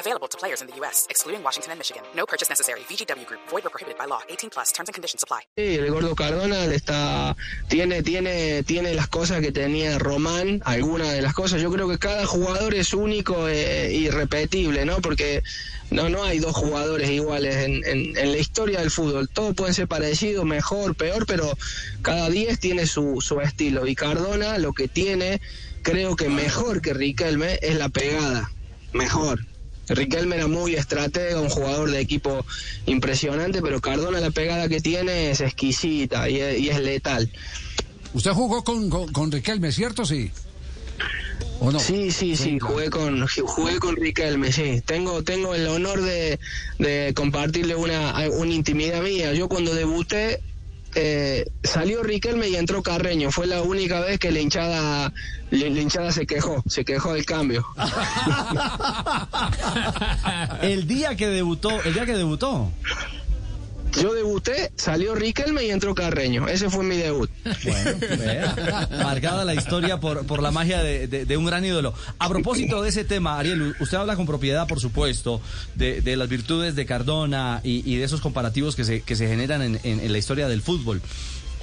Available to players in the U.S., excluding Washington and Michigan. No purchase necessary. VGW Group. Void or prohibited by law. 18 plus. Terms and conditions apply. Sí, el gordo Cardona está tiene tiene tiene las cosas que tenía Román, algunas de las cosas. Yo creo que cada jugador es único e irrepetible, ¿no? Porque no no hay dos jugadores iguales en, en, en la historia del fútbol. Todos pueden ser parecidos, mejor, peor, pero cada 10 tiene su, su estilo. Y Cardona lo que tiene, creo que mejor que Riquelme, es la pegada. Mejor. Riquelme era muy estratega, un jugador de equipo impresionante, pero Cardona la pegada que tiene es exquisita y es, y es letal. Usted jugó con, con, con Riquelme, ¿cierto? Sí. ¿O no? Sí, sí, sí, jugué con jugué con Riquelme, sí. Tengo tengo el honor de, de compartirle una, una intimidad mía. Yo cuando debuté eh, salió Riquelme y entró Carreño. Fue la única vez que la hinchada la, la hinchada se quejó, se quejó del cambio. El día que debutó, el día que debutó. Yo debuté, salió Riquelme y entró Carreño. Ese fue mi debut. Bueno, marcada la historia por, por la magia de, de- un gran ídolo. A propósito de ese tema, Ariel, usted habla con propiedad, por supuesto, de, de las virtudes de Cardona y, y de esos comparativos que se, que se generan en, en- en la historia del fútbol.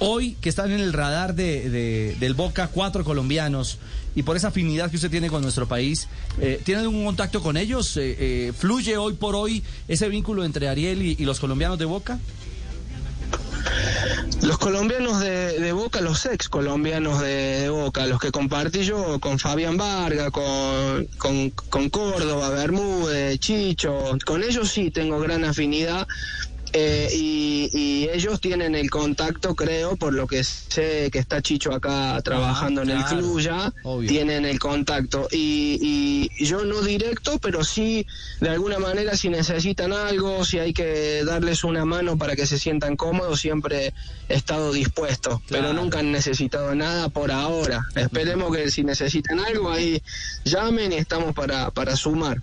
Hoy que están en el radar de, de- del Boca cuatro colombianos y por esa afinidad que usted tiene con nuestro país, eh, ¿tiene algún contacto con ellos? Eh, eh, ¿Fluye hoy por hoy ese vínculo entre Ariel y, los colombianos de Boca? Los colombianos de, de Boca, los ex colombianos de, de Boca, los que compartí yo con Fabián Varga, con, con, con Córdoba, Bermúdez, Chicho, con ellos sí tengo gran afinidad. Eh, y, y ellos tienen el contacto, creo, por lo que sé que está Chicho acá trabajando en el club ya, obvio. tienen el contacto. Y, y yo no directo, pero sí, de alguna manera, si necesitan algo, si hay que darles una mano para que se sientan cómodos, siempre he estado dispuesto. Pero nunca han necesitado nada por ahora. Esperemos que si necesitan algo, ahí llamen y estamos para, para sumar.